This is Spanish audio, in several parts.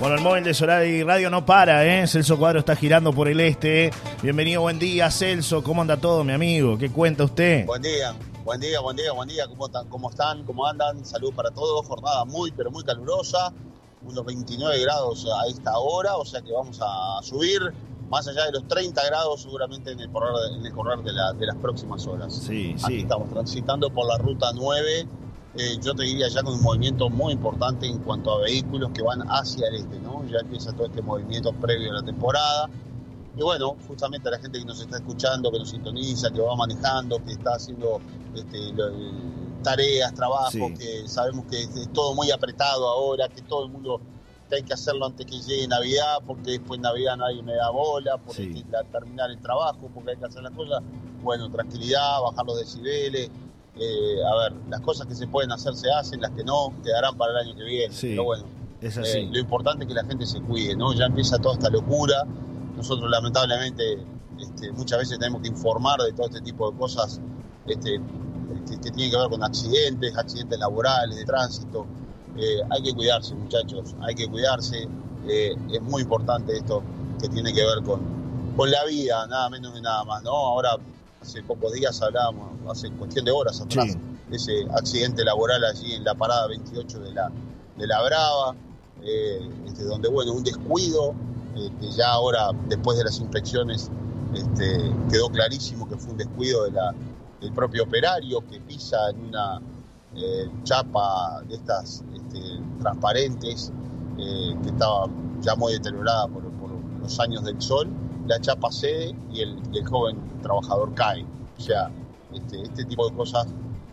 Bueno, el móvil de Solar y Radio no para, ¿eh? Celso Cuadro está girando por el este. Bienvenido, buen día, Celso. ¿Cómo anda todo, mi amigo? ¿Qué cuenta usted? Buen día, buen día, buen día, buen día. ¿Cómo están? ¿Cómo, están? ¿Cómo andan? Salud para todos. Jornada muy, pero muy calurosa. Unos 29 grados a esta hora, o sea que vamos a subir más allá de los 30 grados seguramente en el correr, en el correr de, la, de las próximas horas. Sí, Aquí sí. estamos transitando por la ruta 9. Eh, yo te diría ya con un movimiento muy importante en cuanto a vehículos que van hacia el este, ¿no? Ya empieza todo este movimiento previo a la temporada. Y bueno, justamente a la gente que nos está escuchando, que nos sintoniza, que va manejando, que está haciendo este, lo- tareas, trabajo, Sí. que sabemos que es, todo muy apretado ahora, que todo el mundo que hay que hacerlo antes que llegue Navidad, porque después Navidad nadie me da bola, porque Sí. hay que terminar el trabajo, porque hay que hacer las cosas. Bueno, tranquilidad, bajar los decibeles. Eh, a ver, las cosas que se pueden hacer se hacen, las que no quedarán para el año que viene. Sí. Pero bueno, Es eh, lo importante es que la gente se cuide, ¿no? Ya empieza toda esta locura. Nosotros lamentablemente este, muchas veces tenemos que informar de todo este tipo de cosas este, que, que tienen que ver con accidentes, accidentes laborales, de tránsito. Eh, hay que cuidarse, muchachos, hay que cuidarse. Es muy importante esto que tiene que ver con, con la vida, nada menos ni nada más, ¿no? Ahora, hace pocos días hablábamos, hace cuestión de horas atrás, Sí. ese accidente laboral allí en la parada 28 de la, de la Brava, eh, este, donde, bueno, un descuido, eh, que ya ahora, después de las inspecciones, este, quedó clarísimo que fue un descuido de la, del propio operario que pisa en una eh, chapa de estas este, transparentes, eh, que estaba ya muy deteriorada por, por los años del sol, la chapa cede y el, y el joven trabajador cae. O sea, este, este tipo de cosas,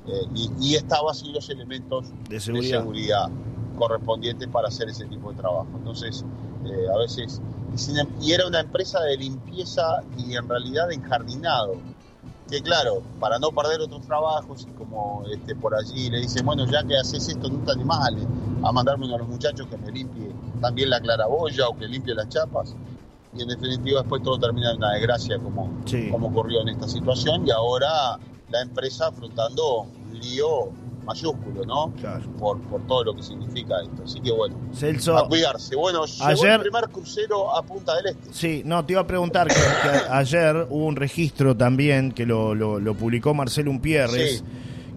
eh, y, y estaba sin los elementos De de seguridad. seguridad correspondientes para hacer ese tipo de trabajo. Entonces, eh, a veces, y, em- y era una empresa de limpieza y en realidad de enjardinado, que claro, para no perder otros trabajos, y como este, por allí le dicen, bueno, ya que haces esto, no te animás a mandarme uno de los muchachos que me limpie también la claraboya o que limpie las chapas. Y en definitiva después todo termina en una desgracia como, Sí. como ocurrió en esta situación y ahora la empresa afrontando un lío mayúsculo, ¿no? Claro. Por, por todo lo que significa esto. Así que bueno, a Celso, cuidarse. Bueno, llegó ayer- el primer crucero a Punta del Este. sí, no, te iba a preguntar que, que ayer hubo un registro también que lo, lo, lo publicó Marcelo Umpierres, Sí.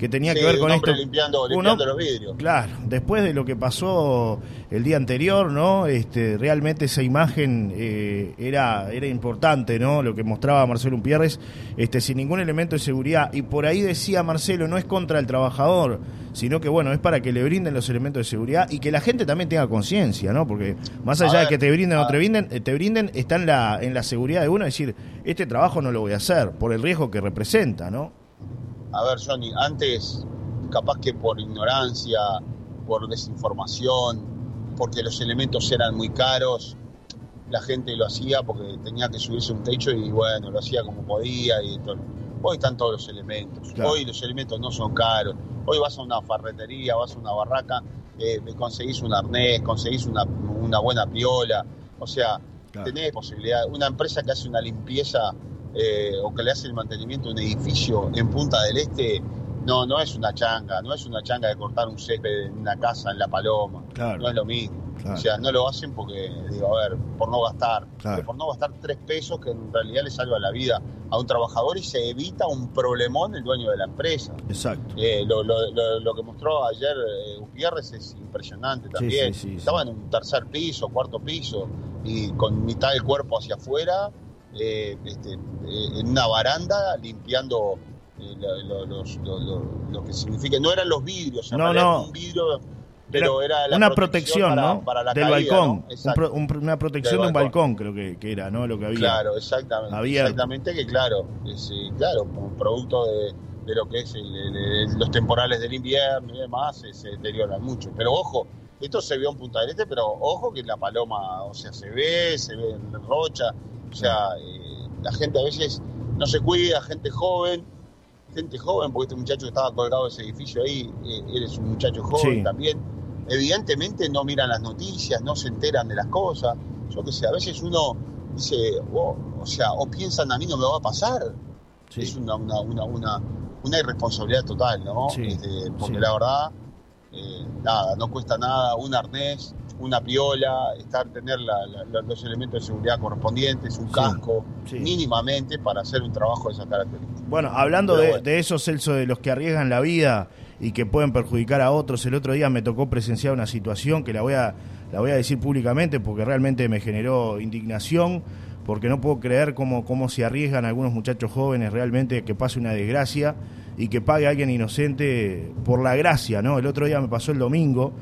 Que tenía Sí, que ver con esto. limpiando, limpiando los vidrios. Claro, después de lo que pasó el día anterior, ¿no? Este, realmente esa imagen eh, era, era importante, ¿no? Lo que mostraba Marcelo Umpierres, este, sin ningún elemento de seguridad. Y por ahí decía Marcelo, no es contra el trabajador, sino que bueno, es para que le brinden los elementos de seguridad y que la gente también tenga conciencia, ¿no? Porque más allá de que te brinden o te brinden, te brinden, está en la, en la seguridad de uno, es decir, este trabajo no lo voy a hacer, por el riesgo que representa, ¿no? A ver, Johnny, antes, capaz que por ignorancia, por desinformación, porque los elementos eran muy caros, la gente lo hacía porque tenía que subirse un techo y bueno, lo hacía como podía. y todo. Hoy están todos los elementos. Claro. Hoy los elementos no son caros. Hoy vas a una ferretería, vas a una barraca, eh, conseguís un arnés, conseguís una, una buena piola. O sea, Claro. tenés posibilidad. Una empresa que hace una limpieza eh, o que le hace el mantenimiento a un edificio en Punta del Este, no, no es una changa, no es una changa de cortar un césped en una casa en La Paloma. Claro. No es lo mismo. Claro. O sea, no lo hacen porque, digo, a ver, por no gastar. Claro. Por no gastar tres pesos que en realidad le salva la vida a un trabajador y se evita un problemón el dueño de la empresa. Exacto. Eh, lo, lo- lo- lo que mostró ayer eh, Gutiérrez es impresionante también. sí, sí, Estaba en un tercer piso, cuarto piso, y con mitad del cuerpo hacia afuera, eh, este, eh, en una baranda, limpiando eh, lo, lo- los- lo- lo- lo que significa. No eran los vidrios, No, no. un vidrio, pero era, la una protección, para, ¿no? para la Del caída, balcón. ¿no? Un Exacto. pro- un- una protección Del de un balcón. creo que, que era, ¿no? Lo que había. Claro, exactamente. Exactamente que claro, es, claro, producto de, de lo que es el- los temporales del invierno y demás, eh, se deterioran mucho. Pero ojo, esto se vio en Punta del Este, pero ojo que en La Paloma, o sea, se ve, se ve en Rocha, o sea, eh, la gente a veces no se cuida, gente joven, gente joven, porque este muchacho que estaba colgado de ese edificio ahí, eh, eres un muchacho joven Sí. también, evidentemente no miran las noticias, no se enteran de las cosas, yo qué sé, a veces uno dice, "Oh, o sea, o piensan a mí no me va a pasar, Sí. es una, una, una, una, una irresponsabilidad total, ¿no? Sí, Este, porque la verdad, eh, nada, no cuesta nada, un arnés, una piola, estar tener los elementos de seguridad correspondientes, un casco, mínimamente para hacer un trabajo de esa característica. Bueno, hablando de, de, eso, Celso, de los que arriesgan la vida y que pueden perjudicar a otros, el otro día me tocó presenciar una situación que la voy a, la voy a decir públicamente porque realmente me generó indignación, porque no puedo creer cómo, cómo se arriesgan algunos muchachos jóvenes realmente que pase una desgracia y que pague a alguien inocente por la gracia, ¿no? El otro día me pasó el domingo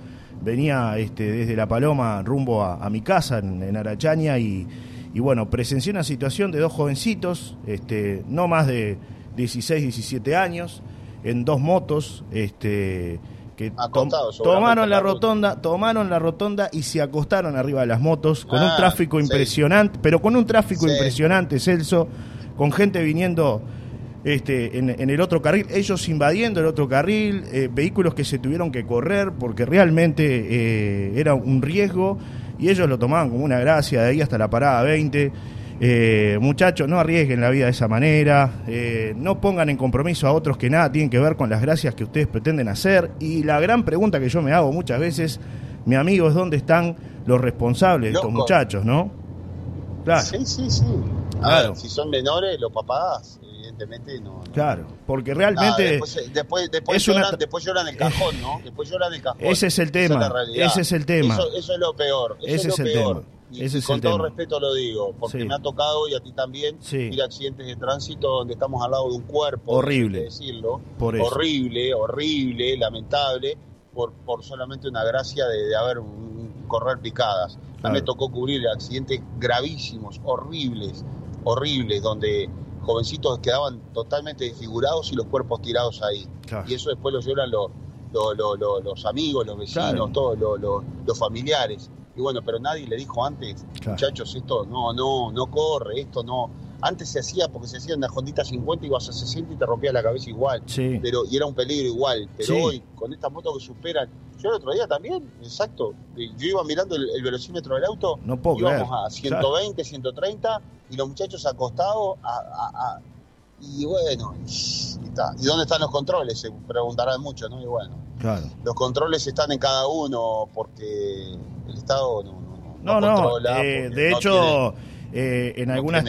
venía este, desde La Paloma rumbo a, mi casa en, Arachaña y, bueno, presencié una situación de dos jovencitos, este, no más de 16, 17 años, en dos motos, este, que tomaron la rotonda, tomaron la rotonda y se acostaron arriba de las motos con un ah, tráfico impresionante, pero con un tráfico impresionante, Celso, con gente viniendo este, en, el otro carril, ellos invadiendo el otro carril, eh, vehículos que se tuvieron que correr porque realmente eh, era un riesgo y ellos lo tomaban como una gracia de ahí hasta la parada 20. Eh, muchachos, no arriesguen la vida de esa manera, no pongan en compromiso a otros que nada tienen que ver con las gracias que ustedes pretenden hacer. Y la gran pregunta que yo me hago muchas veces, mi amigo, es dónde están los responsables de estos muchachos, ¿no? Claro. Sí, sí, sí. Claro. si son menores, los papás no, Claro, porque realmente. después, después, lloran, después, lloran, el cajón, ¿no? Después lloran el cajón. Ese es el tema. ese es el tema. Eso, es lo peor. Eso es, lo peor. Y, con todo respeto lo digo, porque me ha tocado y a ti también ir a accidentes de tránsito donde estamos al lado de un cuerpo. Horrible. decirlo. Horrible, horrible, lamentable, por, por solamente una gracia de, haber un, correr picadas. A mí me tocó cubrir accidentes gravísimos, horribles, horribles, donde jovencitos quedaban totalmente desfigurados y los cuerpos tirados ahí. Y eso después lo lloran los, los, amigos, los vecinos, todos los, familiares. Y bueno, pero nadie le dijo antes, muchachos, esto no, no, no corre, esto no. Antes se hacía porque se hacía una Hondita 50, ibas a 60 y te rompía la cabeza igual. Pero, y era un peligro igual. Pero hoy, con estas motos que superan. Yo el otro día también, exacto. Yo iba mirando el, velocímetro del auto. No puedo íbamos a 120, 130 y los muchachos acostados a, y bueno, y, dónde están los controles? Se preguntarán mucho, ¿no? Y bueno, claro. los controles están en cada uno porque el Estado no, no, no, no, eh, de hecho, eh, en algunas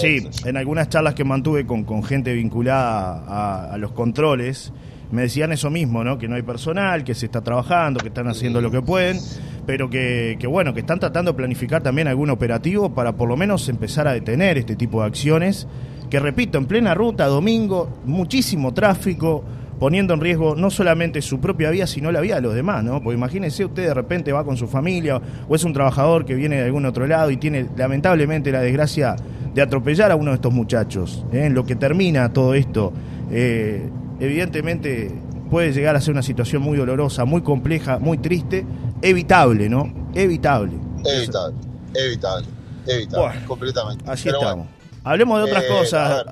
sí, en algunas charlas que mantuve con, con gente vinculada a, los controles, me decían eso mismo, ¿no? Que no hay personal, que se está trabajando, que están haciendo lo que pueden, pero que, que, bueno, que están tratando de planificar también algún operativo para por lo menos empezar a detener este tipo de acciones, que repito, en plena ruta, domingo, muchísimo tráfico, poniendo en riesgo no solamente su propia vida, sino la vida de los demás, ¿no? Porque imagínense usted de repente va con su familia o es un trabajador que viene de algún otro lado y tiene lamentablemente la desgracia de atropellar a uno de estos muchachos. ¿eh? En lo que termina todo esto, eh, evidentemente puede llegar a ser una situación muy dolorosa, muy compleja, muy triste, evitable, ¿no? Evitable. Evitable, evitable, evitable, completamente. Así estamos. Hablemos de otras eh, cosas.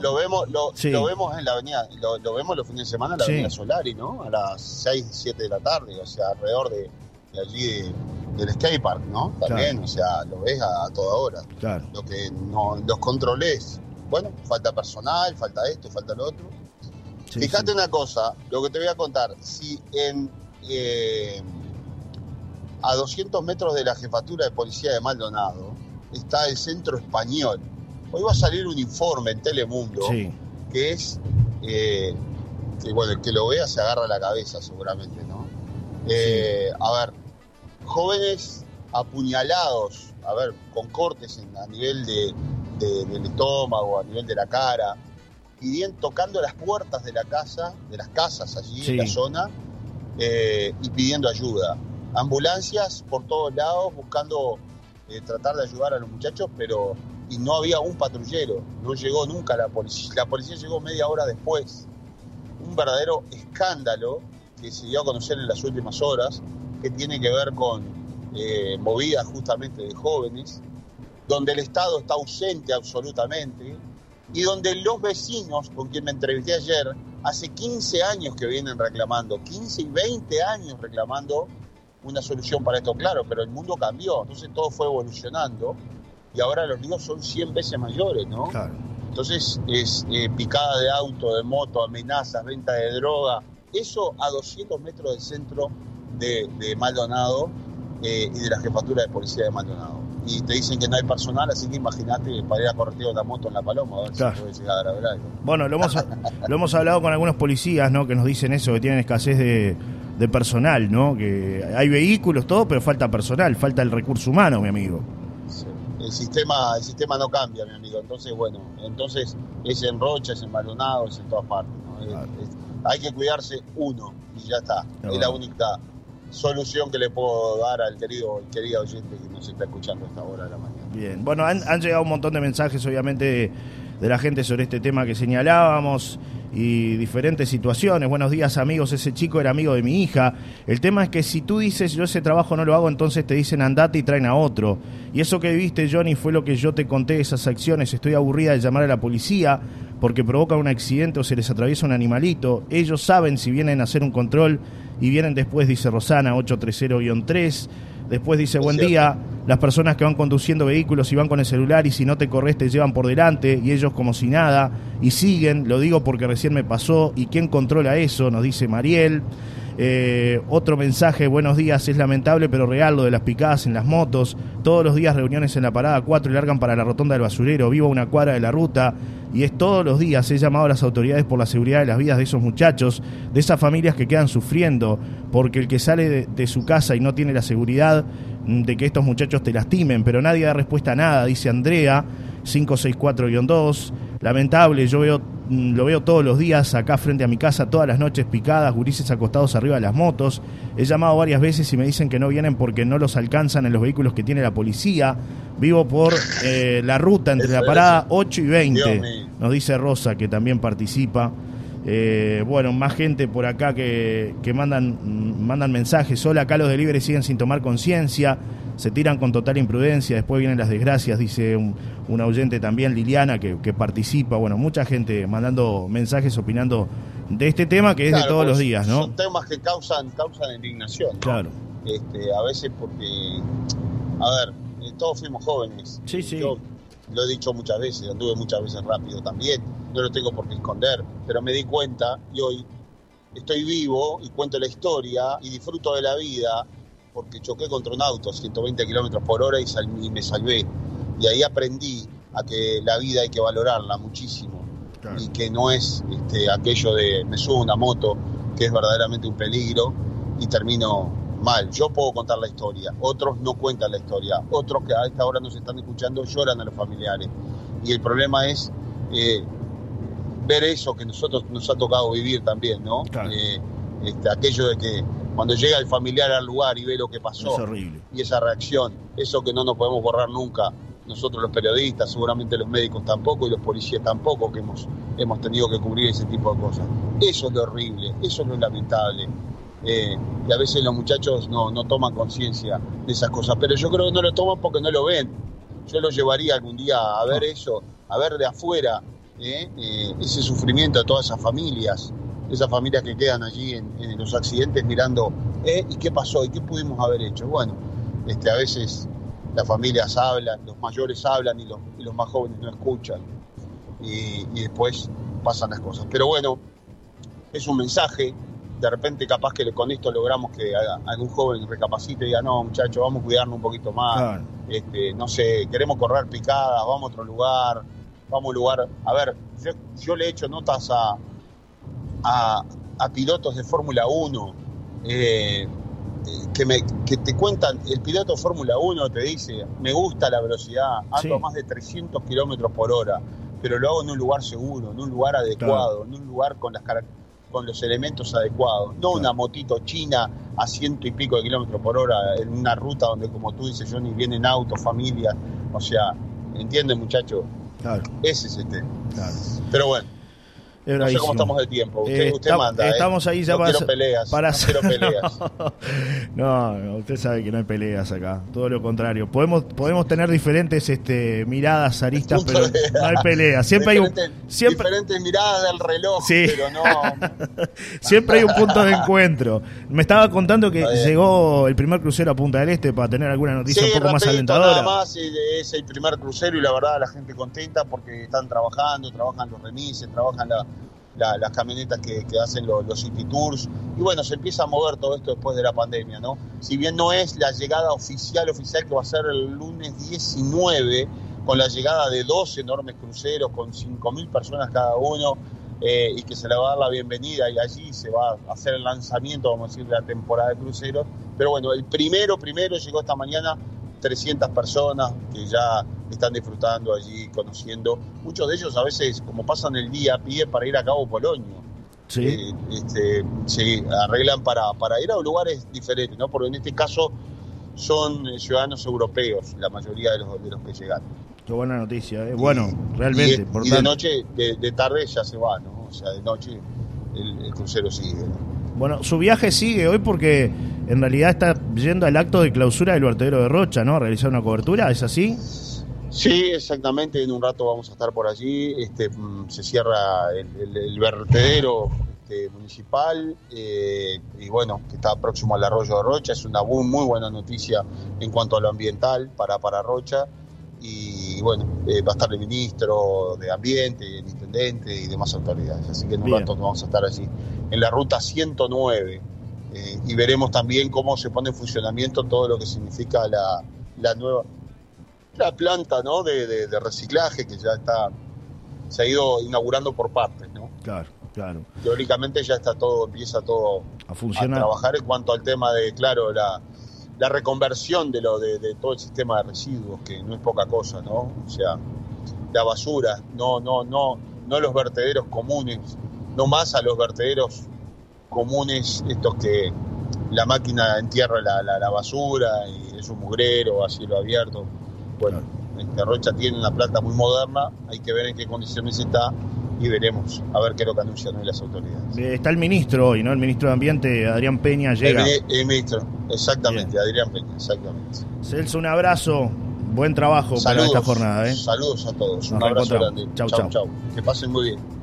lo, vemos, lo, vemos en la avenida, lo, vemos los fines de semana en la avenida Solari, ¿no? A las 6, 7 de la tarde, o sea, alrededor de, allí del skatepark, ¿no? También, o sea, lo ves a, toda hora. Claro. Lo que no, los controles, bueno, falta personal, falta esto, falta lo otro. Fíjate una cosa, lo que te voy a contar, si en eh, a 200 metros de la jefatura de policía de Maldonado está el centro español, Hoy va a salir un informe en Telemundo que es, eh, que bueno, el que lo vea se agarra la cabeza seguramente, ¿no? Eh, a ver, jóvenes apuñalados, a ver, con cortes a nivel de, del estómago, a nivel de la cara, pidiendo, tocando las puertas de la casa, de las casas allí en la zona, eh, y pidiendo ayuda. Ambulancias por todos lados buscando tratar de ayudar a los muchachos, pero y no había un patrullero, no llegó nunca la policía, la policía llegó media hora después. Un verdadero escándalo que se dio a conocer en las últimas horas, que tiene que ver con eh, movidas justamente de jóvenes, donde el Estado está ausente absolutamente y donde los vecinos, con quien me entrevisté ayer, hace 15 años que vienen reclamando, 15 y 20 años reclamando una solución para esto, claro, pero el mundo cambió, entonces todo fue evolucionando y ahora los líos son 100 veces mayores, ¿no? Claro. Entonces es eh, picada de auto, de moto, amenazas, venta de droga, eso a 200 metros del centro de, Maldonado eh, y de la jefatura de policía de Maldonado. Y te dicen que no hay personal, así que imagínate para ir a correr la moto en la paloma, a ver si puede llegar a ver algo. Bueno, lo hemos, lo hemos hablado con algunos policías, ¿no? Que nos dicen eso, que tienen escasez de, de personal, ¿no? Que hay vehículos, todo, pero falta personal, falta el recurso humano, mi amigo. El sistema, el sistema no cambia, mi amigo. Entonces, bueno, entonces es en Rocha, es en Maldonado, es en todas partes. hay que cuidarse uno y ya está. es la única solución que le puedo dar al querido, querido oyente que nos está escuchando a esta hora de la mañana. Bien, bueno, han, han llegado un montón de mensajes, obviamente, de la gente sobre este tema que señalábamos y diferentes situaciones. Buenos días amigos, ese chico era amigo de mi hija. El tema es que si tú dices yo ese trabajo no lo hago, entonces te dicen andate y traen a otro. Y eso que viste Johnny fue lo que yo te conté, esas acciones. Estoy aburrida de llamar a la policía porque provoca un accidente o se les atraviesa un animalito. Ellos saben si vienen a hacer un control y vienen después, dice Rosana 830-3. Después dice, buen día, las personas que van conduciendo vehículos y van con el celular y si no te corres te llevan por delante y ellos como si nada y siguen, lo digo porque recién me pasó y quién controla eso, nos dice Mariel. Eh, otro mensaje, buenos días, es lamentable pero real lo de las picadas en las motos. Todos los días reuniones en la parada 4 y largan para la rotonda del basurero. Vivo una cuadra de la ruta y es todos los días. He llamado a las autoridades por la seguridad de las vidas de esos muchachos, de esas familias que quedan sufriendo, porque el que sale de, de su casa y no tiene la seguridad mm, de que estos muchachos te lastimen, pero nadie da respuesta a nada, dice Andrea. 564-2. Lamentable, yo veo, mm, lo veo todos los días acá frente a mi casa, todas las noches picadas, gurises acostados arriba de las motos. He llamado varias veces y me dicen que no vienen porque no los alcanzan en los vehículos que tiene la policía. Vivo por eh, la ruta entre la parada 8 y 20, nos dice Rosa, que también participa. Eh, bueno, más gente por acá que, que mandan, mm, mandan mensajes. Hola, acá los delivery siguen sin tomar conciencia se tiran con total imprudencia, después vienen las desgracias, dice un, un oyente también, Liliana, que, participa, bueno, mucha gente mandando mensajes, opinando de este tema que es de todos los días, ¿no? Son temas que causan, causan indignación, Claro. Este, a veces porque, a ver, eh, todos fuimos jóvenes. Sí, sí. Yo lo he dicho muchas veces, anduve muchas veces rápido también, no lo tengo por qué esconder, pero me di cuenta y hoy estoy vivo y cuento la historia y disfruto de la vida porque choqué contra un auto a 120 kilómetros por hora y, me salvé. Y ahí aprendí a que la vida hay que valorarla muchísimo y que no es este, aquello de me subo una moto, que es verdaderamente un peligro y termino mal. Yo puedo contar la historia, otros no cuentan la historia, otros que a esta hora nos están escuchando lloran a los familiares. Y el problema es eh, ver eso que nosotros nos ha tocado vivir también, ¿no? Eh, este, aquello de que cuando llega el familiar al lugar y ve lo que pasó. Y esa reacción, eso que no nos podemos borrar nunca, nosotros los periodistas, seguramente los médicos tampoco y los policías tampoco, que hemos, hemos tenido que cubrir ese tipo de cosas. Eso es lo horrible, eso es lo lamentable. Eh, y a veces los muchachos no, no toman conciencia de esas cosas, pero yo creo que no lo toman porque no lo ven. Yo lo llevaría algún día a ver eso, a ver de afuera eh, eh, ese sufrimiento de todas esas familias esas familias que quedan allí en, los accidentes mirando, ¿eh? ¿y qué pasó? ¿Y qué pudimos haber hecho? Bueno, este, a veces las familias hablan, los mayores hablan y los, los más jóvenes no escuchan. Y, después pasan las cosas. Pero bueno, es un mensaje. De repente, capaz que con esto logramos que algún joven recapacite y diga: No, muchachos, vamos a cuidarnos un poquito más. Este, no sé, queremos correr picadas, vamos a otro lugar, vamos a un lugar. A ver, yo, yo le he hecho notas a, a, pilotos de Fórmula 1 eh, que, me, que te cuentan, el piloto de Fórmula 1 te dice, me gusta la velocidad, ando a más de 300 kilómetros por hora, pero lo hago en un lugar seguro, en un lugar adecuado, en un lugar con las con los elementos adecuados, no una motito china a ciento y pico de kilómetros por hora en una ruta donde, como tú dices, Johnny, vienen autos, familias, o sea, ¿entienden, muchachos? Claro. Ese es el tema. Pero bueno. No sé cómo estamos de tiempo. Usted, usted manda. ¿eh? Estamos ahí ya no para, peleas. Para... No quiero peleas. no, no, usted sabe que no hay peleas acá. Todo lo contrario. Podemos, podemos tener diferentes este, miradas, aristas, pero no hay peleas. Siempre hay un, siempre... Diferentes miradas del reloj, sí. pero no. siempre hay un punto de encuentro. Me estaba contando que llegó el primer crucero a Punta del Este para tener alguna noticia un poco más alentadora. Nada más es el primer crucero y la verdad la gente contenta porque están trabajando, trabajan los remises, trabajan la las camionetas que, hacen los, los, City Tours. Y bueno, se empieza a mover todo esto después de la pandemia, ¿no? Si bien no es la llegada oficial, oficial que va a ser el lunes 19, con la llegada de dos enormes cruceros con 5.000 personas cada uno, eh, y que se le va a dar la bienvenida y allí se va a hacer el lanzamiento, vamos a decir, de la temporada de cruceros. Pero bueno, el primero, primero llegó esta mañana 300 personas que ya están disfrutando allí, conociendo. Muchos de ellos a veces, como pasan el día pie para ir a Cabo Polonio, sí. Eh, este, se arreglan para, para ir a lugares diferentes, ¿no? Porque en este caso son ciudadanos europeos, la mayoría de los, de los que llegan. Qué buena noticia, ¿eh? bueno, realmente. Y, de noche, de, tarde ya se va, ¿no? O sea, de noche el, crucero sigue. Bueno, su viaje sigue hoy porque en realidad está yendo al acto de clausura del vertedero de Rocha, ¿no? A realizar una cobertura, ¿es así? Sí, exactamente. En un rato vamos a estar por allí. Este, mm, se cierra el, vertedero este, municipal eh, y bueno, que está próximo al arroyo de Rocha. Es una muy, muy buena noticia en cuanto a lo ambiental para, para Rocha. Y bueno, eh, va a estar el ministro de Ambiente, el intendente y demás autoridades. Así que en un rato vamos a estar allí. En la ruta 109 eh, y veremos también cómo se pone en funcionamiento todo lo que significa la, la nueva la planta ¿no? De, reciclaje que ya está se ha ido inaugurando por partes ¿no? claro claro teóricamente ya está todo empieza todo a funcionar a trabajar en cuanto al tema de claro la, la reconversión de lo de, de, todo el sistema de residuos que no es poca cosa no o sea la basura no no no no los vertederos comunes no más a los vertederos comunes, estos que la máquina entierra la, la, basura y es un mugrero a cielo abierto. Bueno, este Rocha tiene una planta muy moderna, hay que ver en qué condiciones está y veremos a ver qué es lo que anuncian hoy las autoridades. Eh, está el ministro hoy, ¿no? El ministro de Ambiente, Adrián Peña, llega. El, ministro, exactamente, Adrián Peña, exactamente. Celso, un abrazo, buen trabajo para esta jornada. ¿eh? Saludos a todos, un abrazo grande. Chau, chau, chau. Que pasen muy bien.